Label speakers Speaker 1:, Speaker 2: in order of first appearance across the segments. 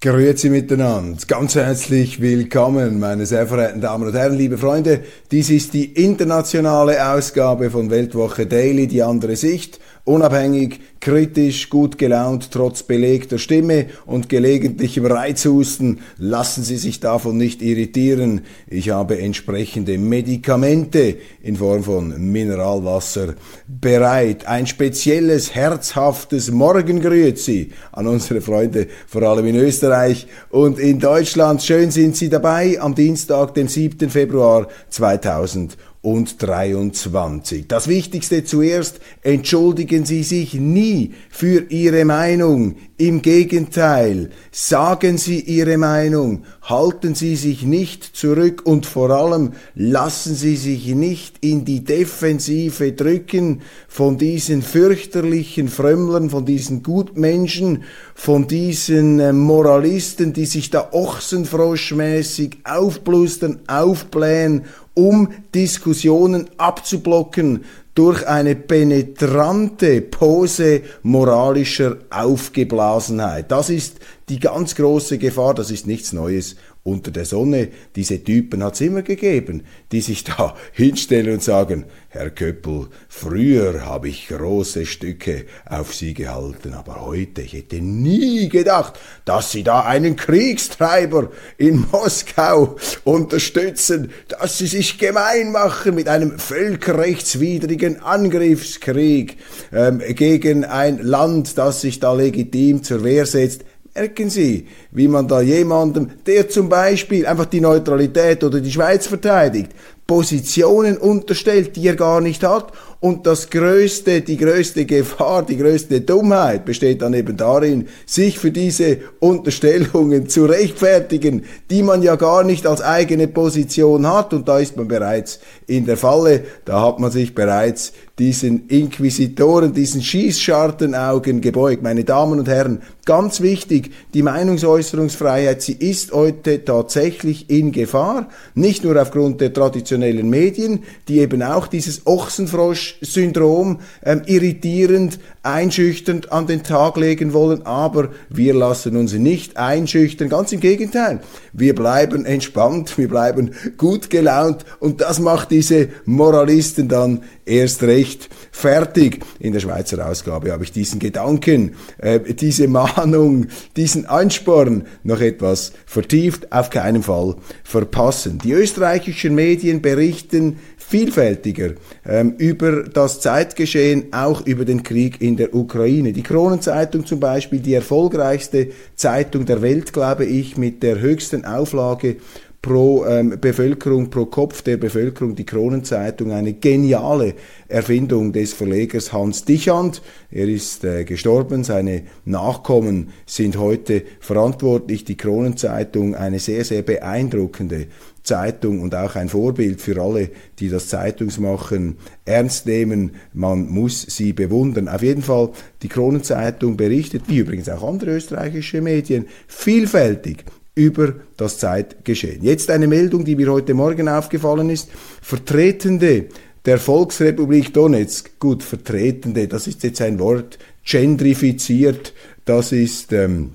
Speaker 1: Grüezi miteinander. Ganz herzlich willkommen, meine sehr verehrten Damen und Herren, liebe Freunde. Dies ist die internationale Ausgabe von Weltwoche Daily, die andere Sicht. Unabhängig, kritisch, gut gelaunt, trotz belegter Stimme und gelegentlichem Reizhusten, lassen Sie sich davon nicht irritieren. Ich habe entsprechende Medikamente in Form von Mineralwasser bereit. Ein spezielles, herzhaftes Morgengrüezi an unsere Freunde, vor allem in Österreich und in Deutschland. Schön sind Sie dabei am Dienstag, dem 7. Februar 2000 und 23. Das Wichtigste zuerst, entschuldigen Sie sich nie für Ihre Meinung. Im Gegenteil, sagen Sie Ihre Meinung, halten Sie sich nicht zurück und vor allem lassen Sie sich nicht in die Defensive drücken von diesen fürchterlichen Frömmlern, von diesen Gutmenschen, von diesen äh, Moralisten, die sich da ochsenfroschmäßig aufblustern, aufblähen um Diskussionen abzublocken durch eine penetrante Pose moralischer Aufgeblasenheit. Das ist die ganz große Gefahr, das ist nichts Neues unter der Sonne. Diese Typen hat es immer gegeben, die sich da hinstellen und sagen, Herr Köppel, früher habe ich große Stücke auf Sie gehalten, aber heute, ich hätte nie gedacht, dass Sie da einen Kriegstreiber in Moskau unterstützen, dass Sie sich gemein machen mit einem völkerrechtswidrigen Angriffskrieg ähm, gegen ein Land, das sich da legitim zur Wehr setzt. Merken Sie, wie man da jemandem, der zum Beispiel einfach die Neutralität oder die Schweiz verteidigt, Positionen unterstellt, die er gar nicht hat. Und das größte, die größte Gefahr, die größte Dummheit besteht dann eben darin, sich für diese Unterstellungen zu rechtfertigen, die man ja gar nicht als eigene Position hat. Und da ist man bereits in der Falle, da hat man sich bereits diesen Inquisitoren, diesen Schießschartenaugen gebeugt. Meine Damen und Herren, ganz wichtig, die Meinungsäußerungsfreiheit, sie ist heute tatsächlich in Gefahr, nicht nur aufgrund der traditionellen Medien, die eben auch dieses Ochsenfrosch-Syndrom ähm, irritierend, einschüchternd an den Tag legen wollen, aber wir lassen uns nicht einschüchtern, ganz im Gegenteil. Wir bleiben entspannt, wir bleiben gut gelaunt und das macht diese Moralisten dann erst recht fertig. In der Schweizer Ausgabe habe ich diesen Gedanken, äh, diese Mahnung, diesen Ansporn noch etwas vertieft, auf keinen Fall verpassen. Die österreichischen Medien berichten vielfältiger ähm, über das Zeitgeschehen, auch über den Krieg in der Ukraine. Die Kronenzeitung zum Beispiel, die erfolgreichste Zeitung der Welt, glaube ich, mit der höchsten Auflage pro ähm, Bevölkerung, pro Kopf der Bevölkerung die Kronenzeitung, eine geniale Erfindung des Verlegers Hans Dichand. Er ist äh, gestorben, seine Nachkommen sind heute verantwortlich. Die Kronenzeitung, eine sehr, sehr beeindruckende Zeitung und auch ein Vorbild für alle, die das Zeitungsmachen ernst nehmen. Man muss sie bewundern. Auf jeden Fall, die Kronenzeitung berichtet, wie übrigens auch andere österreichische Medien, vielfältig über das Zeitgeschehen. Jetzt eine Meldung, die mir heute Morgen aufgefallen ist. Vertretende der Volksrepublik Donetsk, gut, Vertretende, das ist jetzt ein Wort, gendrifiziert, das ist ähm,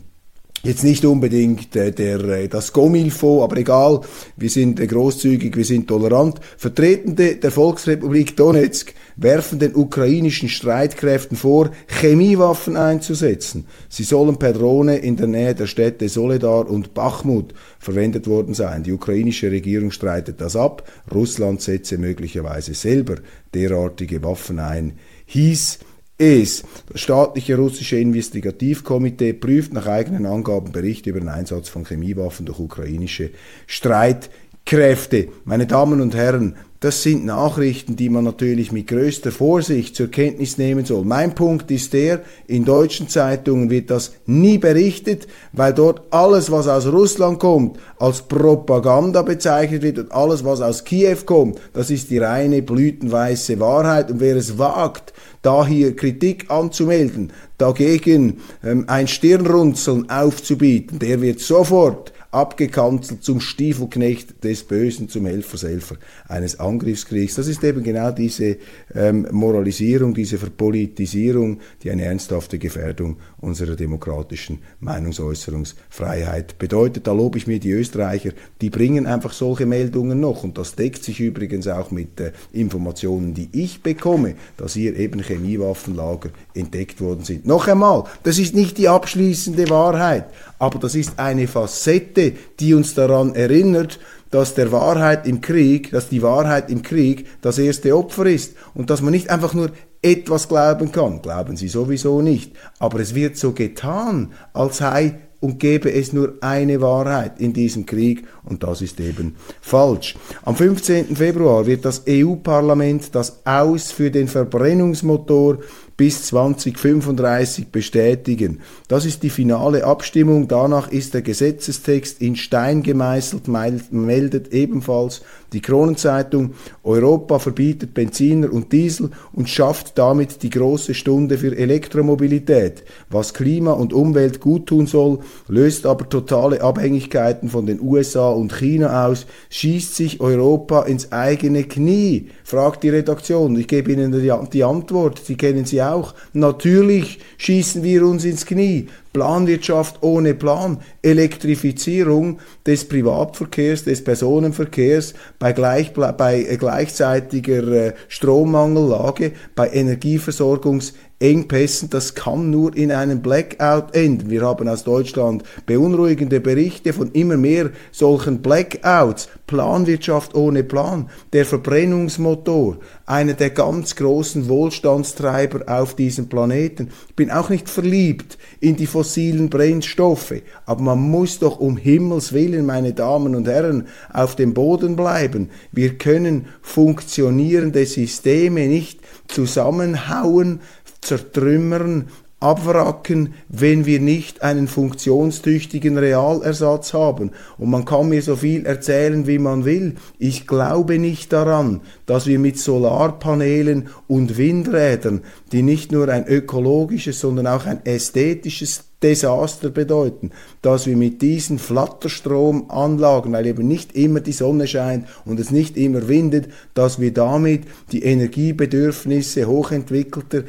Speaker 1: Jetzt nicht unbedingt äh, der, äh, das Gomilfo, aber egal, wir sind äh, großzügig, wir sind tolerant. Vertretende der Volksrepublik Donetsk werfen den ukrainischen Streitkräften vor, Chemiewaffen einzusetzen. Sie sollen per Drohne in der Nähe der Städte Soledar und Bachmut verwendet worden sein. Die ukrainische Regierung streitet das ab. Russland setze möglicherweise selber derartige Waffen ein. Hieß es. Das staatliche russische Investigativkomitee prüft nach eigenen Angaben Berichte über den Einsatz von Chemiewaffen durch ukrainische Streitkräfte. Kräfte. Meine Damen und Herren, das sind Nachrichten, die man natürlich mit größter Vorsicht zur Kenntnis nehmen soll. Mein Punkt ist der, in deutschen Zeitungen wird das nie berichtet, weil dort alles, was aus Russland kommt, als Propaganda bezeichnet wird und alles, was aus Kiew kommt, das ist die reine blütenweiße Wahrheit. Und wer es wagt, da hier Kritik anzumelden, dagegen ähm, ein Stirnrunzeln aufzubieten, der wird sofort abgekanzelt zum Stiefelknecht des Bösen, zum Helfershelfer eines Angriffskriegs. Das ist eben genau diese ähm, Moralisierung, diese Verpolitisierung, die eine ernsthafte Gefährdung unserer demokratischen Meinungsäußerungsfreiheit bedeutet. Da lobe ich mir die Österreicher, die bringen einfach solche Meldungen noch und das deckt sich übrigens auch mit äh, Informationen, die ich bekomme, dass hier eben Chemiewaffenlager entdeckt worden sind. Noch einmal, das ist nicht die abschließende Wahrheit, aber das ist eine Facette, die uns daran erinnert, dass der Wahrheit im Krieg, dass die Wahrheit im Krieg das erste Opfer ist und dass man nicht einfach nur etwas glauben kann. Glauben Sie sowieso nicht. Aber es wird so getan, als sei und gäbe es nur eine Wahrheit in diesem Krieg und das ist eben falsch. Am 15. Februar wird das EU-Parlament das Aus für den Verbrennungsmotor bis 2035 bestätigen. Das ist die finale Abstimmung. Danach ist der Gesetzestext in Stein gemeißelt, meldet ebenfalls die Kronenzeitung. Europa verbietet Benziner und Diesel und schafft damit die große Stunde für Elektromobilität. Was Klima und Umwelt guttun soll, löst aber totale Abhängigkeiten von den USA und China aus, schießt sich Europa ins eigene Knie, fragt die Redaktion. Ich gebe Ihnen die, Antwort, Sie kennen sie auch. Natürlich schießen wir uns ins Knie. Planwirtschaft ohne Plan, Elektrifizierung des Privatverkehrs, des Personenverkehrs bei, gleich, bei gleichzeitiger äh, Strommangellage, bei Energieversorgungs Engpässen, das kann nur in einem Blackout enden. Wir haben aus Deutschland beunruhigende Berichte von immer mehr solchen Blackouts. Planwirtschaft ohne Plan, der Verbrennungsmotor, einer der ganz großen Wohlstandstreiber auf diesem Planeten. Ich bin auch nicht verliebt in die fossilen Brennstoffe, aber man muss doch um Himmels willen, meine Damen und Herren, auf dem Boden bleiben. Wir können funktionierende Systeme nicht zusammenhauen, zertrümmern, abwracken, wenn wir nicht einen funktionstüchtigen Realersatz haben. Und man kann mir so viel erzählen, wie man will. Ich glaube nicht daran, dass wir mit Solarpanelen und Windrädern, die nicht nur ein ökologisches, sondern auch ein ästhetisches Desaster bedeuten, dass wir mit diesen Flatterstromanlagen, weil eben nicht immer die Sonne scheint und es nicht immer windet, dass wir damit die Energiebedürfnisse hochentwickelter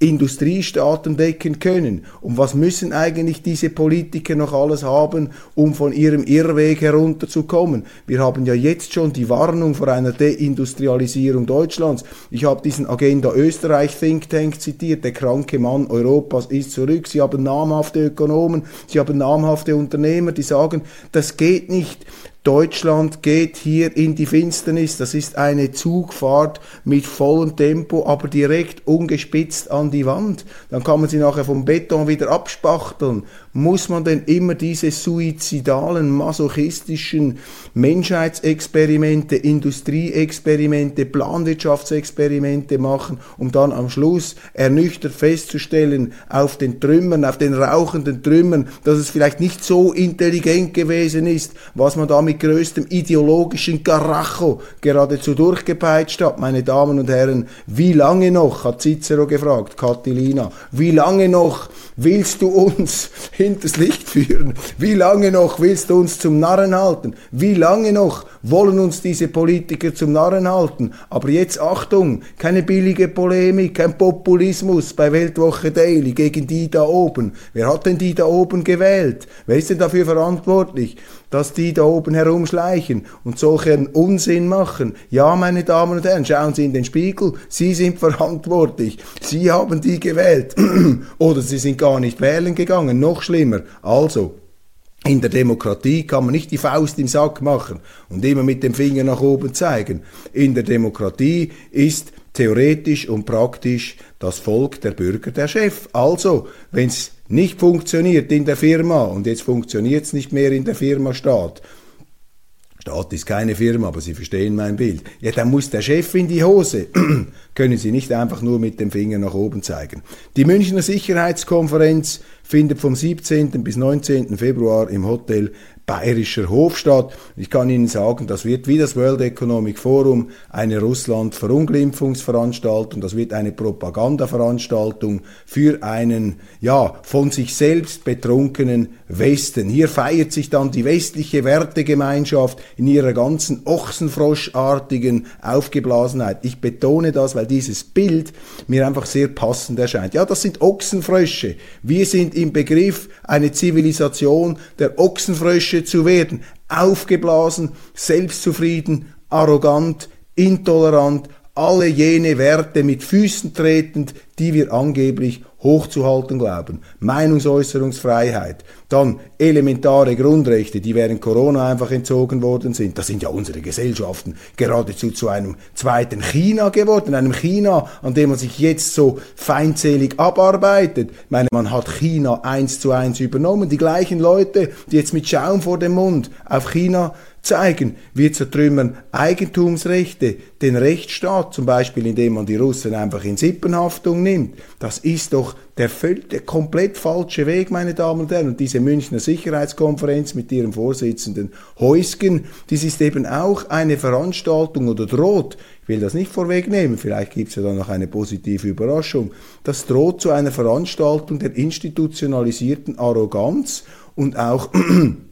Speaker 1: Industriestaaten decken können. Und was müssen eigentlich diese Politiker noch alles haben, um von ihrem Irrweg herunterzukommen? Wir haben ja jetzt schon die Warnung vor einer Deindustrialisierung Deutschlands. Ich habe diesen Agenda Österreich Think Tank zitiert. Der kranke Mann Europas ist zurück. Sie haben namhafte Ökonomen, sie haben namhafte Unternehmer, die sagen, das geht nicht. Deutschland geht hier in die Finsternis. Das ist eine Zugfahrt mit vollem Tempo, aber direkt ungespitzt an die Wand. Dann kann man sie nachher vom Beton wieder abspachteln. Muss man denn immer diese suizidalen, masochistischen Menschheitsexperimente, Industrieexperimente, Planwirtschaftsexperimente machen, um dann am Schluss ernüchtert festzustellen, auf den Trümmern, auf den rauchenden Trümmern, dass es vielleicht nicht so intelligent gewesen ist, was man da mit größtem ideologischen Garacho geradezu durchgepeitscht hat. Meine Damen und Herren, wie lange noch, hat Cicero gefragt, Catilina, wie lange noch willst du uns hinters Licht führen? Wie lange noch willst du uns zum Narren halten? Wie lange noch wollen uns diese Politiker zum Narren halten? Aber jetzt Achtung, keine billige Polemik, kein Populismus bei Weltwoche Daily gegen die da oben. Wer hat denn die da oben gewählt? Wer ist denn dafür verantwortlich? Dass die da oben herumschleichen und solchen Unsinn machen. Ja, meine Damen und Herren, schauen Sie in den Spiegel, Sie sind verantwortlich. Sie haben die gewählt. Oder Sie sind gar nicht wählen gegangen, noch schlimmer. Also, in der Demokratie kann man nicht die Faust im Sack machen und immer mit dem Finger nach oben zeigen. In der Demokratie ist theoretisch und praktisch das Volk, der Bürger, der Chef. Also, wenn es nicht funktioniert in der Firma und jetzt funktioniert es nicht mehr in der Firma Staat, Staat ist keine Firma, aber Sie verstehen mein Bild. Ja, dann muss der Chef in die Hose. Können Sie nicht einfach nur mit dem Finger nach oben zeigen. Die Münchner Sicherheitskonferenz findet vom 17. bis 19. Februar im Hotel Bayerischer Hofstadt. Ich kann Ihnen sagen, das wird wie das World Economic Forum eine Russland-Verunglimpfungsveranstaltung, das wird eine Propagandaveranstaltung für einen, ja, von sich selbst betrunkenen Westen. Hier feiert sich dann die westliche Wertegemeinschaft in ihrer ganzen Ochsenfroschartigen Aufgeblasenheit. Ich betone das, weil dieses Bild mir einfach sehr passend erscheint. Ja, das sind Ochsenfrösche. Wir sind im Begriff, eine Zivilisation der Ochsenfrösche Menschen zu werden. Aufgeblasen, selbstzufrieden, arrogant, intolerant, alle jene Werte mit Füßen tretend, die wir angeblich hochzuhalten glauben. Meinungsäußerungsfreiheit, dann elementare Grundrechte, die während Corona einfach entzogen worden sind. Da sind ja unsere Gesellschaften geradezu zu einem zweiten China geworden, einem China, an dem man sich jetzt so feindselig abarbeitet. Ich meine, man hat China eins zu eins übernommen. Die gleichen Leute, die jetzt mit Schaum vor dem Mund auf China zeigen. Wir zertrümmern Eigentumsrechte, den Rechtsstaat, zum Beispiel indem man die Russen einfach in Sippenhaftung nimmt. Das ist doch der, der komplett falsche Weg, meine Damen und Herren. Und diese Münchner Sicherheitskonferenz mit ihrem Vorsitzenden Heusgen, dies ist eben auch eine Veranstaltung oder droht, ich will das nicht vorwegnehmen, vielleicht gibt es ja dann noch eine positive Überraschung, das droht zu einer Veranstaltung der institutionalisierten Arroganz und auch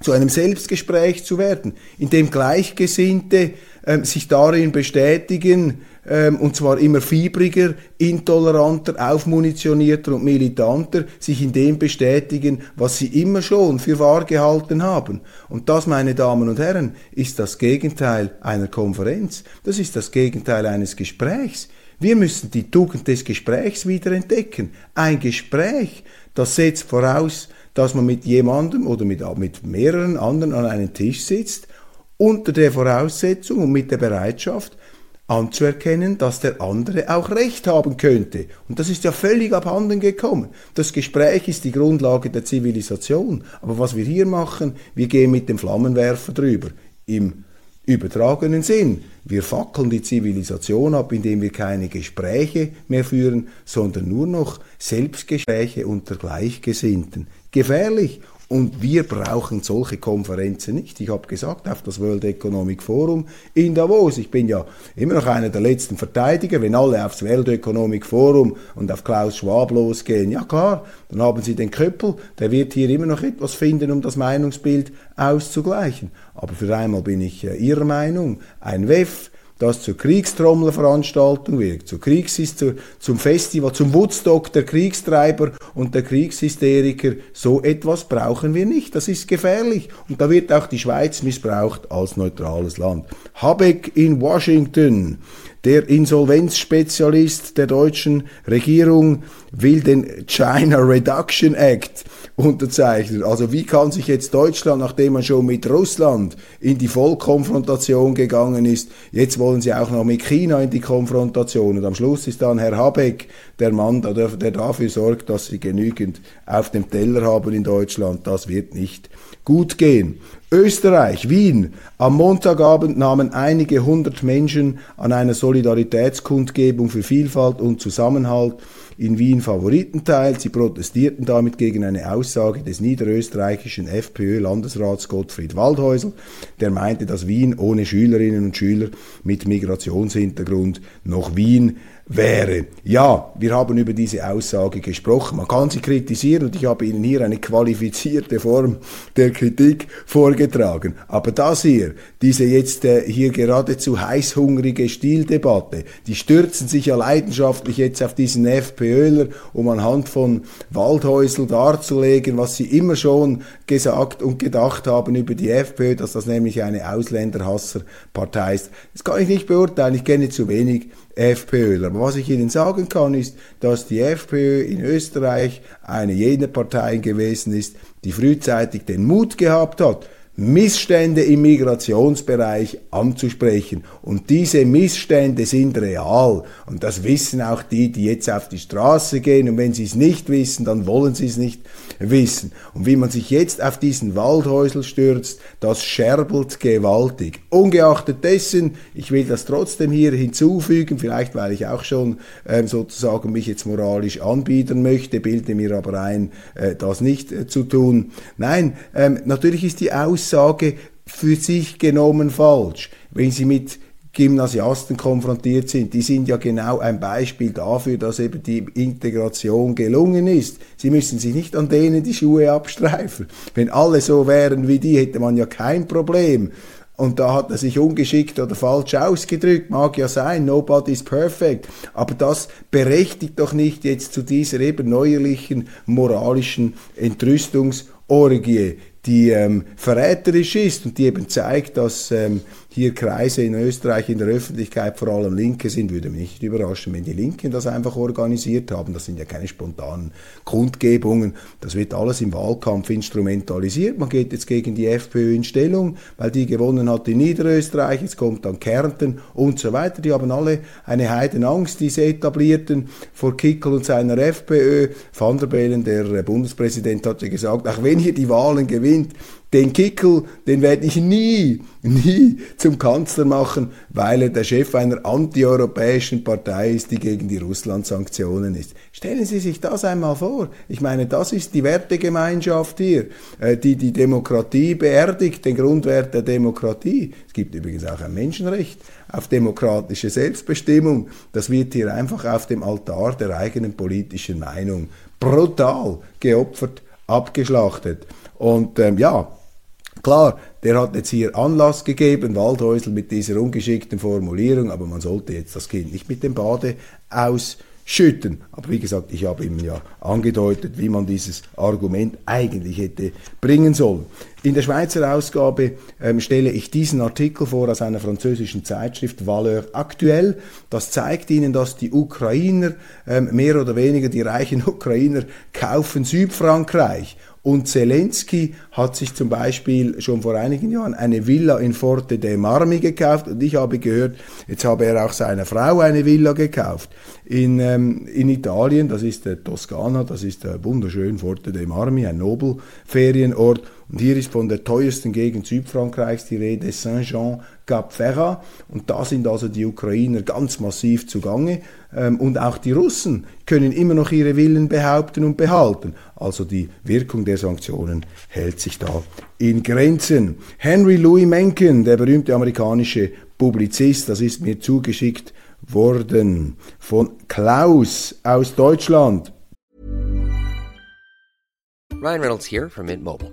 Speaker 1: zu einem Selbstgespräch zu werden, in dem Gleichgesinnte ähm, sich darin bestätigen, ähm, und zwar immer fiebriger, intoleranter, aufmunitionierter und militanter, sich in dem bestätigen, was sie immer schon für wahr gehalten haben. Und das, meine Damen und Herren, ist das Gegenteil einer Konferenz. Das ist das Gegenteil eines Gesprächs. Wir müssen die Tugend des Gesprächs wieder entdecken. Ein Gespräch, das setzt voraus, dass man mit jemandem oder mit, mit mehreren anderen an einem Tisch sitzt, unter der Voraussetzung und mit der Bereitschaft anzuerkennen, dass der andere auch Recht haben könnte. Und das ist ja völlig abhanden gekommen. Das Gespräch ist die Grundlage der Zivilisation. Aber was wir hier machen, wir gehen mit dem Flammenwerfer drüber. Im übertragenen Sinn. Wir fackeln die Zivilisation ab, indem wir keine Gespräche mehr führen, sondern nur noch Selbstgespräche unter Gleichgesinnten gefährlich. Und wir brauchen solche Konferenzen nicht. Ich habe gesagt, auf das World Economic Forum in Davos. Ich bin ja immer noch einer der letzten Verteidiger. Wenn alle aufs World Economic Forum und auf Klaus Schwab losgehen, ja klar, dann haben sie den Köppel. Der wird hier immer noch etwas finden, um das Meinungsbild auszugleichen. Aber für einmal bin ich äh, Ihrer Meinung. Ein WEF, das zur Kriegstrommelveranstaltung wird, zur Kriegs zum Festival, zum Woodstock der Kriegstreiber und der Kriegshysteriker. So etwas brauchen wir nicht. Das ist gefährlich. Und da wird auch die Schweiz missbraucht als neutrales Land. Habeck in Washington. Der Insolvenzspezialist der deutschen Regierung will den China Reduction Act unterzeichnet. Also wie kann sich jetzt Deutschland, nachdem man schon mit Russland in die Vollkonfrontation gegangen ist, jetzt wollen sie auch noch mit China in die Konfrontation. Und am Schluss ist dann Herr Habeck der Mann, der dafür sorgt, dass sie genügend auf dem Teller haben in Deutschland. Das wird nicht gut gehen. Österreich, Wien. Am Montagabend nahmen einige hundert Menschen an einer Solidaritätskundgebung für Vielfalt und Zusammenhalt in Wien Favoriten teil. Sie protestierten damit gegen eine Aussage des niederösterreichischen FPÖ-Landesrats Gottfried Waldhäusl, der meinte, dass Wien ohne Schülerinnen und Schüler mit Migrationshintergrund noch Wien wäre. Ja, wir haben über diese Aussage gesprochen. Man kann sie kritisieren und ich habe Ihnen hier eine qualifizierte Form der Kritik vorgetragen. Aber das hier, diese jetzt äh, hier geradezu heißhungrige Stildebatte, die stürzen sich ja leidenschaftlich jetzt auf diesen FPÖler, um anhand von Waldhäusl darzulegen, was sie immer schon gesagt und gedacht haben über die FPÖ, dass das nämlich eine Ausländerhasserpartei ist. Das kann ich nicht beurteilen, ich kenne zu wenig FPÖler. Was ich Ihnen sagen kann, ist, dass die FPÖ in Österreich eine jener Parteien gewesen ist, die frühzeitig den Mut gehabt hat, Missstände im Migrationsbereich anzusprechen. Und diese Missstände sind real. Und das wissen auch die, die jetzt auf die Straße gehen. Und wenn sie es nicht wissen, dann wollen sie es nicht wissen. Und wie man sich jetzt auf diesen Waldhäusel stürzt, das scherbelt gewaltig. Ungeachtet dessen, ich will das trotzdem hier hinzufügen, vielleicht weil ich auch schon ähm, sozusagen mich jetzt moralisch anbieten möchte, bilde mir aber ein, äh, das nicht äh, zu tun. Nein, ähm, natürlich ist die Aussage, Aussage für sich genommen falsch. Wenn Sie mit Gymnasiasten konfrontiert sind, die sind ja genau ein Beispiel dafür, dass eben die Integration gelungen ist. Sie müssen sich nicht an denen die Schuhe abstreifen. Wenn alle so wären wie die, hätte man ja kein Problem. Und da hat er sich ungeschickt oder falsch ausgedrückt, mag ja sein, nobody's perfect. Aber das berechtigt doch nicht jetzt zu dieser eben neuerlichen moralischen Entrüstungsorgie die ähm, verräterisch ist und die eben zeigt, dass ähm, hier Kreise in Österreich in der Öffentlichkeit vor allem Linke sind, würde mich nicht überraschen, wenn die Linken das einfach organisiert haben. Das sind ja keine spontanen Kundgebungen. Das wird alles im Wahlkampf instrumentalisiert. Man geht jetzt gegen die FPÖ in Stellung, weil die gewonnen hat in Niederösterreich. Jetzt kommt dann Kärnten und so weiter. Die haben alle eine Heidenangst, diese etablierten vor Kickel und seiner FPÖ. Van der Bellen, der Bundespräsident, hat ja gesagt, auch wenn ihr die Wahlen gewinnt, den Kickel, den werde ich nie, nie zum Kanzler machen, weil er der Chef einer antieuropäischen Partei ist, die gegen die Russland-Sanktionen ist. Stellen Sie sich das einmal vor. Ich meine, das ist die Wertegemeinschaft hier, äh, die die Demokratie beerdigt, den Grundwert der Demokratie. Es gibt übrigens auch ein Menschenrecht auf demokratische Selbstbestimmung. Das wird hier einfach auf dem Altar der eigenen politischen Meinung brutal geopfert, abgeschlachtet. Und ähm, ja, Klar, der hat jetzt hier Anlass gegeben, Waldhäusl mit dieser ungeschickten Formulierung, aber man sollte jetzt das Kind nicht mit dem Bade ausschütten. Aber wie gesagt, ich habe ihm ja angedeutet, wie man dieses Argument eigentlich hätte bringen sollen. In der Schweizer Ausgabe ähm, stelle ich diesen Artikel vor aus einer französischen Zeitschrift Valeur Actuelle. Das zeigt Ihnen, dass die Ukrainer, ähm, mehr oder weniger die reichen Ukrainer, kaufen Südfrankreich und Zelensky hat sich zum Beispiel schon vor einigen Jahren eine Villa in Forte dei Marmi gekauft. Und ich habe gehört, jetzt habe er auch seiner Frau eine Villa gekauft. In, ähm, in Italien, das ist der Toskana, das ist der wunderschön Forte dei Marmi, ein Nobelferienort. Und hier ist von der teuersten Gegend Südfrankreichs die Rede Saint-Jean Cap Ferrat. Und da sind also die Ukrainer ganz massiv zugange. Ähm, und auch die Russen können immer noch ihre Willen behaupten und behalten. Also die Wirkung der Sanktionen hält sich da in Grenzen. Henry Louis Mencken, der berühmte amerikanische Publizist, das ist mir zugeschickt worden von Klaus aus Deutschland.
Speaker 2: Ryan Reynolds here from Mint Mobile.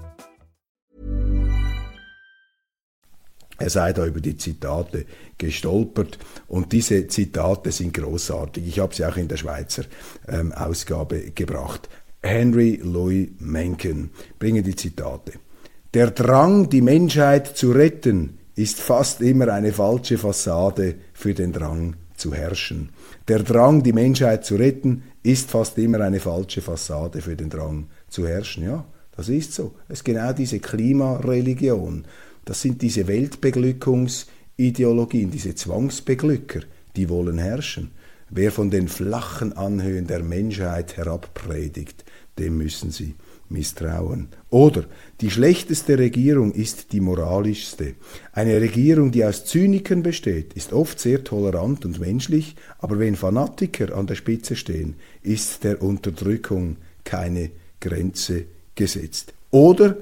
Speaker 1: Er sei da über die Zitate gestolpert und diese Zitate sind großartig. Ich habe sie auch in der Schweizer ähm, Ausgabe gebracht. Henry Louis Mencken bringe die Zitate. Der Drang, die Menschheit zu retten, ist fast immer eine falsche Fassade für den Drang zu herrschen. Der Drang, die Menschheit zu retten, ist fast immer eine falsche Fassade für den Drang zu herrschen. Ja, das ist so. Es ist genau diese Klimareligion. Das sind diese Weltbeglückungsideologien, diese Zwangsbeglücker, die wollen herrschen. Wer von den flachen Anhöhen der Menschheit herabpredigt, dem müssen sie misstrauen. Oder die schlechteste Regierung ist die moralischste. Eine Regierung, die aus Zynikern besteht, ist oft sehr tolerant und menschlich, aber wenn Fanatiker an der Spitze stehen, ist der Unterdrückung keine Grenze gesetzt. Oder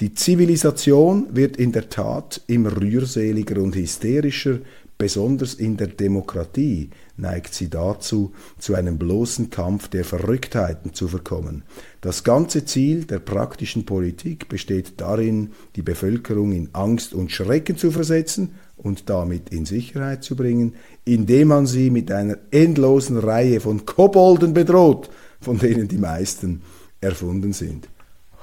Speaker 1: die Zivilisation wird in der Tat immer rührseliger und hysterischer, besonders in der Demokratie neigt sie dazu, zu einem bloßen Kampf der Verrücktheiten zu verkommen. Das ganze Ziel der praktischen Politik besteht darin, die Bevölkerung in Angst und Schrecken zu versetzen und damit in Sicherheit zu bringen, indem man sie mit einer endlosen Reihe von Kobolden bedroht, von denen die meisten erfunden sind.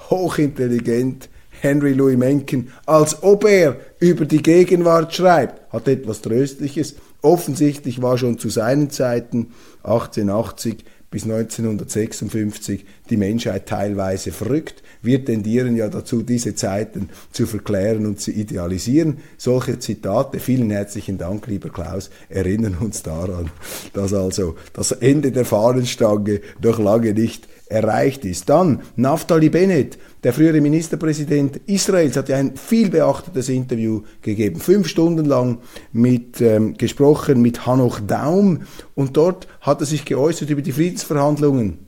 Speaker 1: Hochintelligent, Henry Louis Mencken, als ob er über die Gegenwart schreibt, hat etwas Tröstliches. Offensichtlich war schon zu seinen Zeiten 1880 bis 1956 die Menschheit teilweise verrückt. Wir tendieren ja dazu, diese Zeiten zu verklären und zu idealisieren. Solche Zitate, vielen herzlichen Dank, lieber Klaus, erinnern uns daran, dass also das Ende der Fahnenstange noch lange nicht erreicht ist. Dann Naftali Bennett, der frühere Ministerpräsident Israels, hat ja ein viel beachtetes Interview gegeben, fünf Stunden lang mit, ähm, gesprochen mit Hanoch Daum. Und dort hat er sich geäußert über die Friedensverhandlungen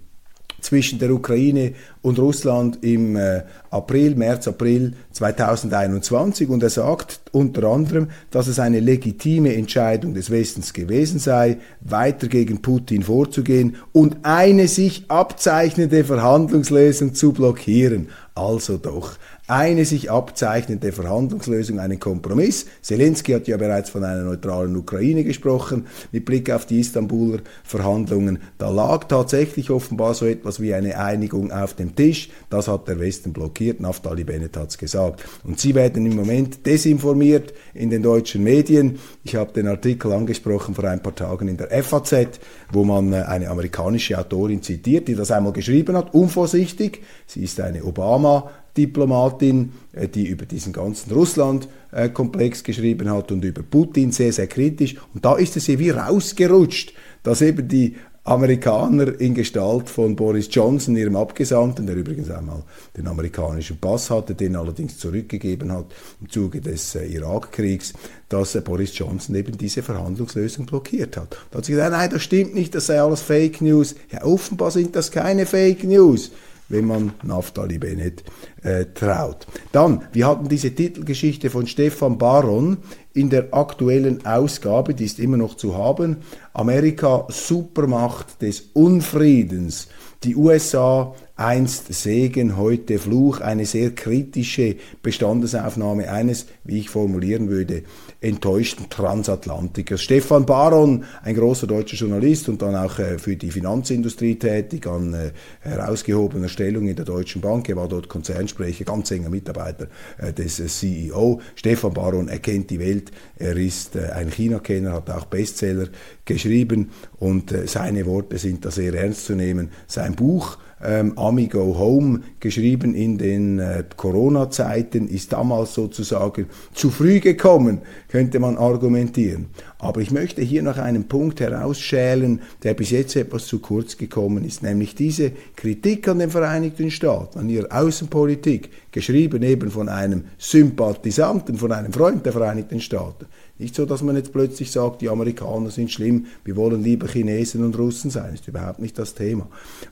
Speaker 1: zwischen der Ukraine und Russland im äh, April, März, April 2021 und er sagt unter anderem, dass es eine legitime Entscheidung des Westens gewesen sei, weiter gegen Putin vorzugehen und eine sich abzeichnende Verhandlungslösung zu blockieren. Also doch eine sich abzeichnende Verhandlungslösung, einen Kompromiss. Zelensky hat ja bereits von einer neutralen Ukraine gesprochen, mit Blick auf die Istanbuler Verhandlungen. Da lag tatsächlich offenbar so etwas wie eine Einigung auf dem Tisch. Das hat der Westen blockiert. Naftali Bennett hat es gesagt. Und Sie werden im Moment desinformiert in den deutschen Medien. Ich habe den Artikel angesprochen vor ein paar Tagen in der FAZ, wo man äh, eine amerikanische Autorin zitiert, die das einmal geschrieben hat, unvorsichtig. Sie ist eine Obama Diplomatin, äh, die über diesen ganzen Russland-Komplex geschrieben hat und über Putin sehr, sehr kritisch. Und da ist es ihr wie rausgerutscht, dass eben die Amerikaner in Gestalt von Boris Johnson, ihrem Abgesandten, der übrigens einmal den amerikanischen Pass hatte, den allerdings zurückgegeben hat im Zuge des äh, Irakkriegs, dass äh, Boris Johnson eben diese Verhandlungslösung blockiert hat. Da hat sie gesagt, nein, das stimmt nicht, das sei alles Fake News. Ja, offenbar sind das keine Fake News wenn man Naftali Bennett äh, traut. Dann, wir hatten diese Titelgeschichte von Stefan Baron in der aktuellen Ausgabe, die ist immer noch zu haben. Amerika Supermacht des Unfriedens. Die USA einst Segen, heute Fluch, eine sehr kritische Bestandesaufnahme eines, wie ich formulieren würde, enttäuschten Transatlantikers. Stefan Baron, ein großer deutscher Journalist und dann auch äh, für die Finanzindustrie tätig, an äh, herausgehobener Stellung in der Deutschen Bank. Er war dort Konzernsprecher, ganz enger Mitarbeiter äh, des CEO. Stefan Baron erkennt die Welt, er ist ein China-Kenner, hat auch Bestseller geschrieben und seine Worte sind da sehr ernst zu nehmen. Sein Buch ähm, Ami Go Home, geschrieben in den äh, Corona-Zeiten, ist damals sozusagen zu früh gekommen, könnte man argumentieren. Aber ich möchte hier noch einen Punkt herausschälen, der bis jetzt etwas zu kurz gekommen ist, nämlich diese Kritik an den Vereinigten Staaten, an ihrer Außenpolitik, geschrieben eben von einem Sympathisanten, von einem Freund der Vereinigten Staaten. Nicht so, dass man jetzt plötzlich sagt, die Amerikaner sind schlimm, wir wollen lieber Chinesen und Russen sein. Das ist überhaupt nicht das Thema.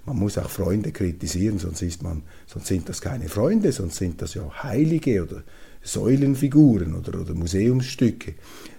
Speaker 1: Man muss auch Freunde kritisieren, sonst, ist man, sonst sind das keine Freunde, sonst sind das ja Heilige oder Säulenfiguren oder, oder Museumsstücke.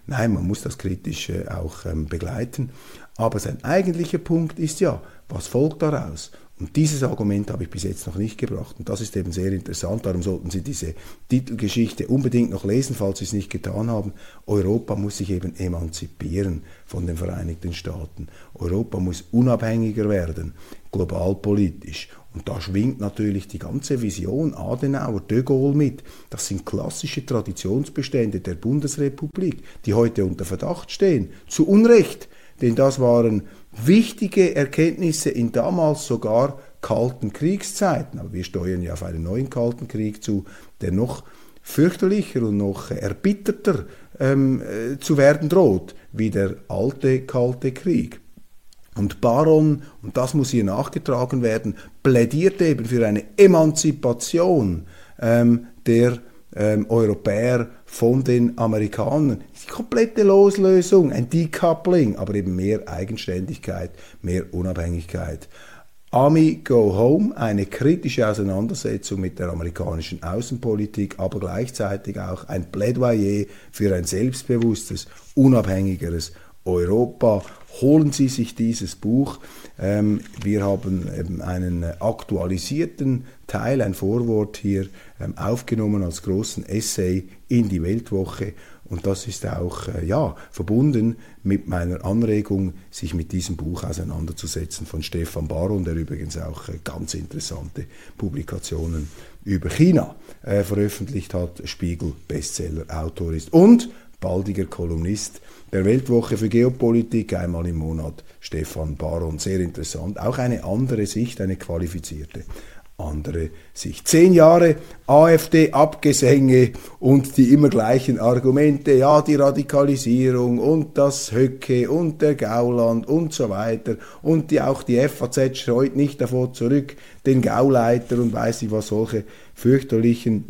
Speaker 1: Nein, man muss das kritisch auch ähm, begleiten. Aber sein eigentlicher Punkt ist ja, was folgt daraus? Und dieses Argument habe ich bis jetzt noch nicht gebracht. Und das ist eben sehr interessant. Darum sollten Sie diese Titelgeschichte unbedingt noch lesen, falls Sie es nicht getan haben. Europa muss sich eben emanzipieren von den Vereinigten Staaten. Europa muss unabhängiger werden, globalpolitisch. Und da schwingt natürlich die ganze Vision Adenauer, de Gaulle mit. Das sind klassische Traditionsbestände der Bundesrepublik, die heute unter Verdacht stehen. Zu Unrecht. Denn das waren wichtige Erkenntnisse in damals sogar kalten Kriegszeiten. Aber wir steuern ja auf einen neuen kalten Krieg zu, der noch fürchterlicher und noch erbitterter ähm, äh, zu werden droht wie der alte kalte Krieg. Und Baron, und das muss hier nachgetragen werden, plädiert eben für eine Emanzipation ähm, der ähm, Europäer von den Amerikanern. Die komplette Loslösung, ein Decoupling, aber eben mehr Eigenständigkeit, mehr Unabhängigkeit. Army Go Home, eine kritische Auseinandersetzung mit der amerikanischen Außenpolitik, aber gleichzeitig auch ein Plädoyer für ein selbstbewusstes, unabhängigeres Europa. Holen Sie sich dieses Buch. Ähm, wir haben einen aktualisierten Teil, ein Vorwort hier ähm, aufgenommen als großen Essay in die Weltwoche. Und das ist auch äh, ja, verbunden mit meiner Anregung, sich mit diesem Buch auseinanderzusetzen von Stefan Baron, der übrigens auch äh, ganz interessante Publikationen über China äh, veröffentlicht hat, Spiegel Bestseller Autor ist und baldiger Kolumnist der Weltwoche für Geopolitik, einmal im Monat Stefan Baron. Sehr interessant. Auch eine andere Sicht, eine qualifizierte andere Sicht. Zehn Jahre AfD-Abgesänge und die immer gleichen Argumente, ja, die Radikalisierung und das Höcke und der Gauland und so weiter und die, auch die FAZ scheut nicht davor zurück, den Gauleiter und weiß ich was, solche fürchterlichen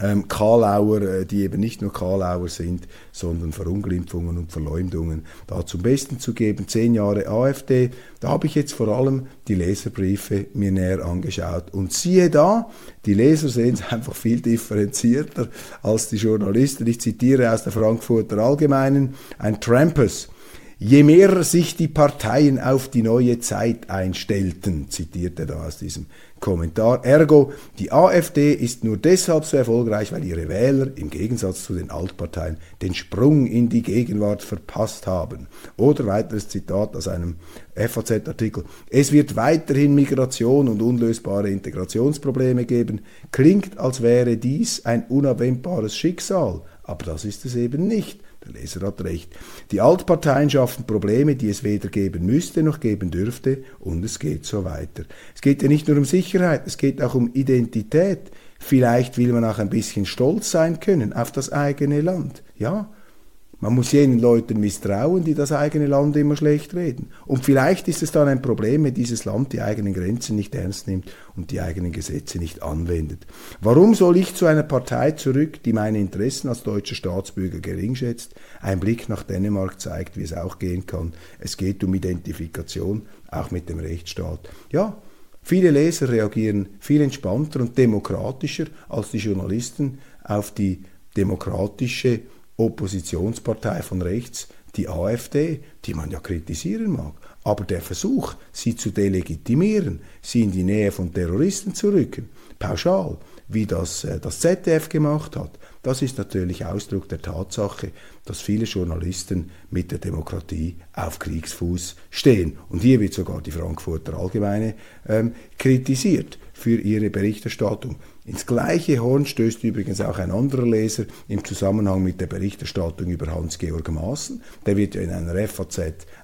Speaker 1: ähm, Karlauer, äh, die eben nicht nur Karlauer sind, sondern Verunglimpfungen und Verleumdungen da zum Besten zu geben. Zehn Jahre AfD, da habe ich jetzt vor allem die Leserbriefe mir näher angeschaut. Und siehe da, die Leser sehen es einfach viel differenzierter als die Journalisten. Ich zitiere aus der Frankfurter Allgemeinen, ein Trampus Je mehr sich die Parteien auf die neue Zeit einstellten, zitiert er da aus diesem Kommentar. Ergo, die AfD ist nur deshalb so erfolgreich, weil ihre Wähler im Gegensatz zu den Altparteien den Sprung in die Gegenwart verpasst haben. Oder weiteres Zitat aus einem FAZ-Artikel. Es wird weiterhin Migration und unlösbare Integrationsprobleme geben. Klingt, als wäre dies ein unabwendbares Schicksal. Aber das ist es eben nicht. Der Leser hat recht. Die Altparteien schaffen Probleme, die es weder geben müsste noch geben dürfte, und es geht so weiter. Es geht ja nicht nur um Sicherheit, es geht auch um Identität. Vielleicht will man auch ein bisschen stolz sein können auf das eigene Land. Ja, man muss jenen Leuten misstrauen, die das eigene Land immer schlecht reden. Und vielleicht ist es dann ein Problem, wenn dieses Land die eigenen Grenzen nicht ernst nimmt und die eigenen Gesetze nicht anwendet. Warum soll ich zu einer Partei zurück, die meine Interessen als deutscher Staatsbürger gering schätzt? Ein Blick nach Dänemark zeigt, wie es auch gehen kann. Es geht um Identifikation, auch mit dem Rechtsstaat. Ja, viele Leser reagieren viel entspannter und demokratischer als die Journalisten auf die demokratische Oppositionspartei von rechts, die AfD, die man ja kritisieren mag. Aber der Versuch, sie zu delegitimieren, sie in die Nähe von Terroristen zu rücken, pauschal, wie das äh, das ZDF gemacht hat, das ist natürlich Ausdruck der Tatsache, dass viele Journalisten mit der Demokratie auf Kriegsfuß stehen. Und hier wird sogar die Frankfurter Allgemeine ähm, kritisiert für ihre Berichterstattung. Ins gleiche Horn stößt übrigens auch ein anderer Leser im Zusammenhang mit der Berichterstattung über Hans-Georg Maaßen. Der wird ja in einer FAZ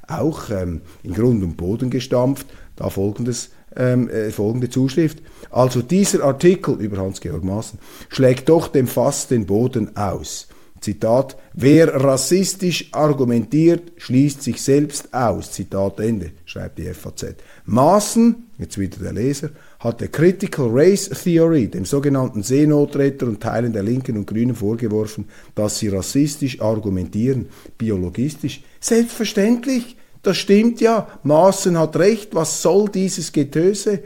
Speaker 1: auch ähm, in Grund und Boden gestampft. Da folgendes, ähm, äh, folgende Zuschrift. Also dieser Artikel über Hans-Georg Maaßen schlägt doch dem Fass den Boden aus. Zitat, wer rassistisch argumentiert, schließt sich selbst aus. Zitat Ende, schreibt die FAZ. Maaßen, jetzt wieder der Leser, hat der Critical Race Theory, dem sogenannten Seenotretter und Teilen der Linken und Grünen vorgeworfen, dass sie rassistisch argumentieren, biologistisch. Selbstverständlich, das stimmt ja, Maaßen hat recht, was soll dieses Getöse?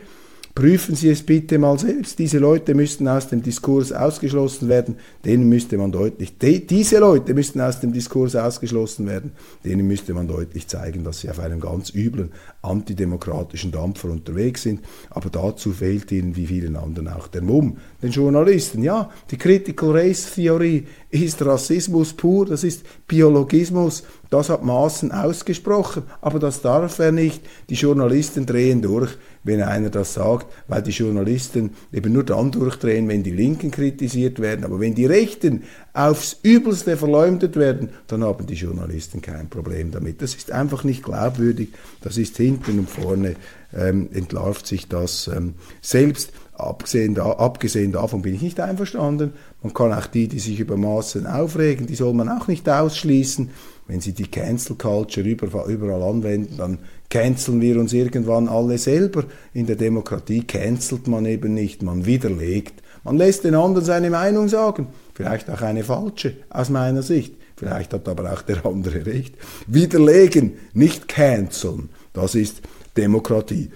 Speaker 1: Prüfen Sie es bitte mal selbst. Diese Leute müssten aus dem Diskurs ausgeschlossen werden. Denen müsste man deutlich, die, diese Leute müssten aus dem Diskurs ausgeschlossen werden. Denen müsste man deutlich zeigen, dass sie auf einem ganz üblen antidemokratischen Dampfer unterwegs sind. Aber dazu fehlt ihnen wie vielen anderen auch der Mumm. Den Journalisten, ja, die Critical Race Theorie ist Rassismus pur, das ist Biologismus, das hat Maaßen ausgesprochen, aber das darf er nicht. Die Journalisten drehen durch, wenn einer das sagt, weil die Journalisten eben nur dann durchdrehen, wenn die Linken kritisiert werden. Aber wenn die Rechten aufs Übelste verleumdet werden, dann haben die Journalisten kein Problem damit. Das ist einfach nicht glaubwürdig. Das ist hinten und vorne ähm, entlarvt sich das ähm, selbst. Abgesehen, da, abgesehen davon bin ich nicht einverstanden. Man kann auch die, die sich über Maßen aufregen, die soll man auch nicht ausschließen. Wenn sie die Cancel Culture überall, überall anwenden, dann canceln wir uns irgendwann alle selber. In der Demokratie cancelt man eben nicht, man widerlegt. Man lässt den anderen seine Meinung sagen, vielleicht auch eine falsche aus meiner Sicht. Vielleicht hat aber auch der andere recht. Widerlegen, nicht canceln. Das ist Demokratie.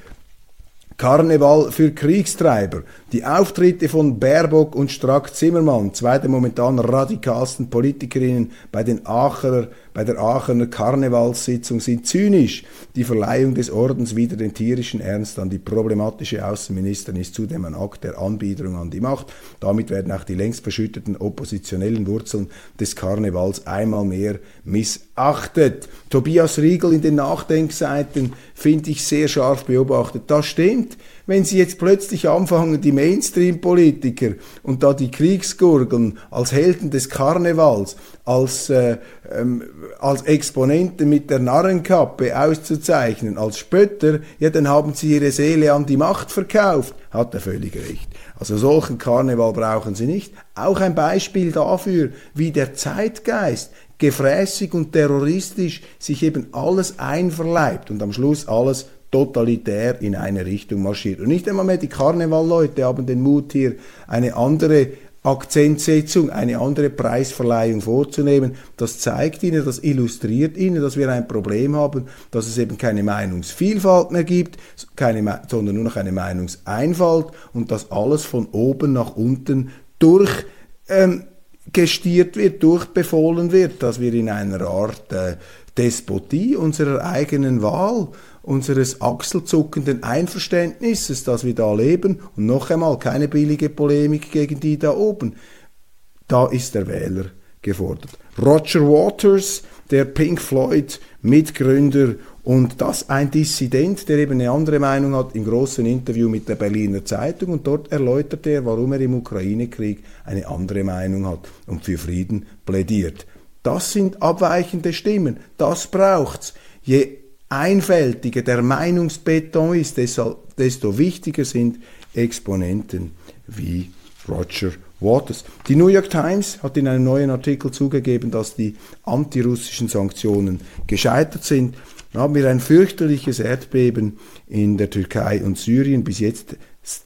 Speaker 1: Karneval für Kriegstreiber. Die Auftritte von Baerbock und Strack-Zimmermann, zwei der momentan radikalsten Politikerinnen bei, den Aachener, bei der Aachener Karnevalssitzung, sind zynisch. Die Verleihung des Ordens wider den tierischen Ernst an die problematische Außenministerin ist zudem ein Akt der Anbiederung an die Macht. Damit werden auch die längst verschütteten oppositionellen Wurzeln des Karnevals einmal mehr missachtet. Tobias Riegel in den Nachdenkseiten finde ich sehr scharf beobachtet. Das stimmt wenn sie jetzt plötzlich anfangen, die Mainstream-Politiker und da die Kriegsgurgeln als Helden des Karnevals, als, äh, ähm, als Exponenten mit der Narrenkappe auszuzeichnen, als Spötter, ja, dann haben sie ihre Seele an die Macht verkauft. Hat er völlig recht. Also solchen Karneval brauchen sie nicht. Auch ein Beispiel dafür, wie der Zeitgeist gefräßig und terroristisch sich eben alles einverleibt und am Schluss alles totalitär in eine Richtung marschiert. Und nicht einmal mehr die Karnevalleute haben den Mut, hier eine andere Akzentsetzung, eine andere Preisverleihung vorzunehmen. Das zeigt Ihnen, das illustriert Ihnen, dass wir ein Problem haben, dass es eben keine Meinungsvielfalt mehr gibt, keine, sondern nur noch eine Meinungseinfalt und dass alles von oben nach unten durch ähm, gestiert wird, durchbefohlen wird, dass wir in einer Art äh, Despotie unserer eigenen Wahl unseres achselzuckenden Einverständnisses, das wir da leben, und noch einmal keine billige Polemik gegen die da oben, da ist der Wähler gefordert. Roger Waters, der Pink Floyd Mitgründer und das ein Dissident, der eben eine andere Meinung hat, im großen Interview mit der Berliner Zeitung und dort erläutert er, warum er im Ukraine-Krieg eine andere Meinung hat und für Frieden plädiert. Das sind abweichende Stimmen, das braucht's. Je einfältiger der Meinungsbeton ist, desto wichtiger sind Exponenten wie Roger Waters. Die New York Times hat in einem neuen Artikel zugegeben, dass die antirussischen Sanktionen gescheitert sind. Dann haben wir ein fürchterliches Erdbeben in der Türkei und Syrien. Bis jetzt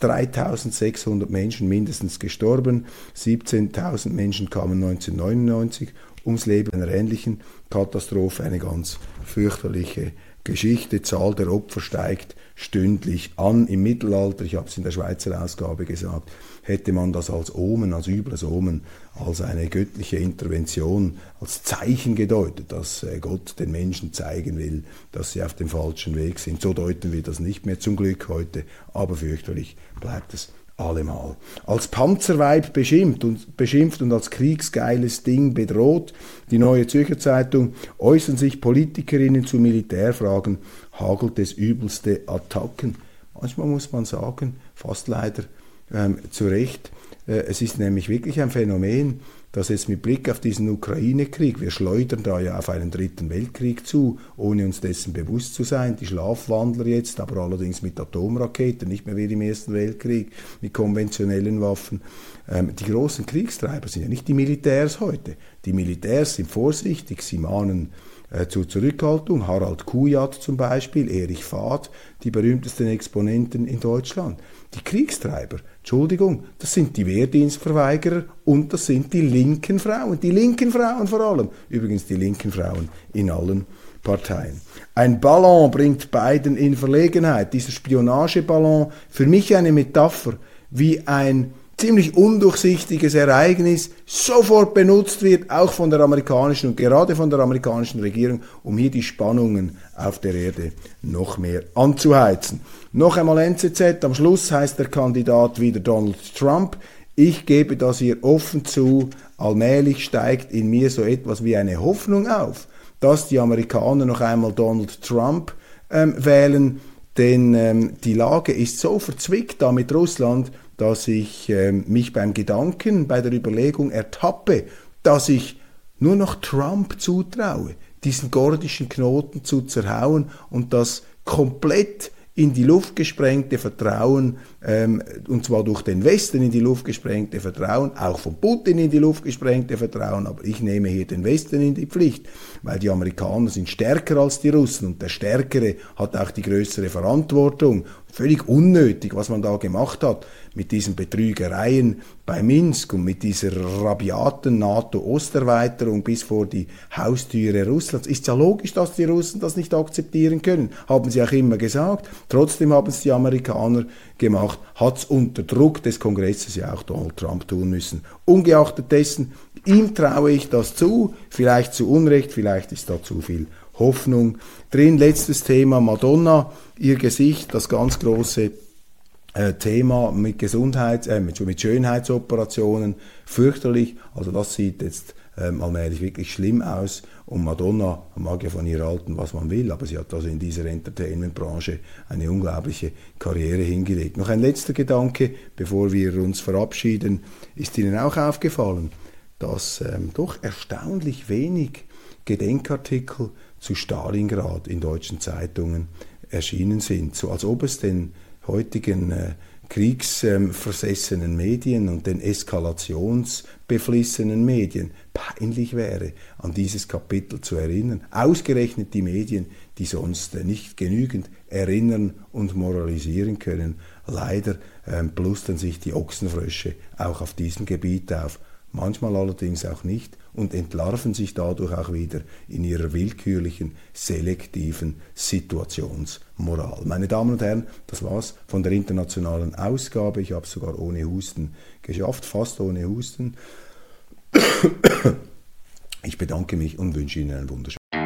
Speaker 1: 3600 Menschen mindestens gestorben, 17.000 Menschen kamen 1999 ums Leben. Einer ähnlichen Katastrophe, eine ganz fürchterliche Geschichte, Zahl der Opfer steigt stündlich an. Im Mittelalter, ich habe es in der Schweizer Ausgabe gesagt, hätte man das als Omen, als übles Omen, als eine göttliche Intervention, als Zeichen gedeutet, dass äh, Gott den Menschen zeigen will, dass sie auf dem falschen Weg sind. So deuten wir das nicht mehr zum Glück heute, aber fürchterlich bleibt es allemal. Als Panzerweib beschimpft und, beschimpft und als kriegsgeiles Ding bedroht. Die Neue Zürcher Zeitung äußern sich Politikerinnen zu Militärfragen, hagelt es übelste Attacken. Manchmal muss man sagen, fast leider ähm, zu Recht, äh, es ist nämlich wirklich ein Phänomen, dass jetzt mit Blick auf diesen Ukraine-Krieg, wir schleudern da ja auf einen dritten Weltkrieg zu, ohne uns dessen bewusst zu sein, die Schlafwandler jetzt, aber allerdings mit Atomraketen, nicht mehr wie im Ersten Weltkrieg, mit konventionellen Waffen. Ähm, die großen Kriegstreiber sind ja nicht die Militärs heute. Die Militärs sind vorsichtig, sie mahnen äh, zur Zurückhaltung. Harald Kujat zum Beispiel, Erich Fahd, die berühmtesten Exponenten in Deutschland. Die Kriegstreiber, Entschuldigung, das sind die Wehrdienstverweigerer und das sind die linken Frauen. Die linken Frauen vor allem. Übrigens die linken Frauen in allen Parteien. Ein Ballon bringt beiden in Verlegenheit. Dieser Spionageballon, für mich eine Metapher, wie ein ziemlich undurchsichtiges Ereignis sofort benutzt wird, auch von der amerikanischen und gerade von der amerikanischen Regierung, um hier die Spannungen auf der Erde noch mehr anzuheizen. Noch einmal NZZ, am Schluss heißt der Kandidat wieder Donald Trump. Ich gebe das hier offen zu, allmählich steigt in mir so etwas wie eine Hoffnung auf, dass die Amerikaner noch einmal Donald Trump ähm, wählen, denn ähm, die Lage ist so verzwickt da mit Russland, dass ich äh, mich beim Gedanken, bei der Überlegung ertappe, dass ich nur noch Trump zutraue, diesen gordischen Knoten zu zerhauen und das komplett in die Luft gesprengte Vertrauen, ähm, und zwar durch den Westen in die Luft gesprengte Vertrauen, auch von Putin in die Luft gesprengte Vertrauen, aber ich nehme hier den Westen in die Pflicht, weil die Amerikaner sind stärker als die Russen und der Stärkere hat auch die größere Verantwortung. Völlig unnötig, was man da gemacht hat mit diesen Betrügereien bei Minsk und mit dieser rabiaten NATO-Osterweiterung bis vor die Haustüre Russlands. Ist ja logisch, dass die Russen das nicht akzeptieren können. Haben sie auch immer gesagt. Trotzdem haben es die Amerikaner gemacht. Hat es unter Druck des Kongresses ja auch Donald Trump tun müssen. Ungeachtet dessen, ihm traue ich das zu. Vielleicht zu Unrecht, vielleicht ist da zu viel Hoffnung drin. Letztes Thema Madonna, ihr Gesicht, das ganz große äh, Thema mit Gesundheits, äh, mit, mit Schönheitsoperationen, fürchterlich. Also das sieht jetzt ähm, allmählich wirklich schlimm aus. Und Madonna mag ja von ihr halten, was man will, aber sie hat also in dieser Entertainment-Branche eine unglaubliche Karriere hingelegt. Noch ein letzter Gedanke, bevor wir uns verabschieden. Ist Ihnen auch aufgefallen, dass ähm, doch erstaunlich wenig Gedenkartikel zu Stalingrad in deutschen Zeitungen erschienen sind, so als ob es den heutigen äh, kriegsversessenen Medien und den eskalationsbeflissenen Medien peinlich wäre, an dieses Kapitel zu erinnern. Ausgerechnet die Medien, die sonst nicht genügend erinnern und moralisieren können. Leider ähm, plustern sich die Ochsenfrösche auch auf diesem Gebiet auf manchmal allerdings auch nicht und entlarven sich dadurch auch wieder in ihrer willkürlichen, selektiven Situationsmoral. Meine Damen und Herren, das war's von der internationalen Ausgabe. Ich habe es sogar ohne Husten geschafft, fast ohne Husten. Ich bedanke mich und wünsche Ihnen einen wunderschönen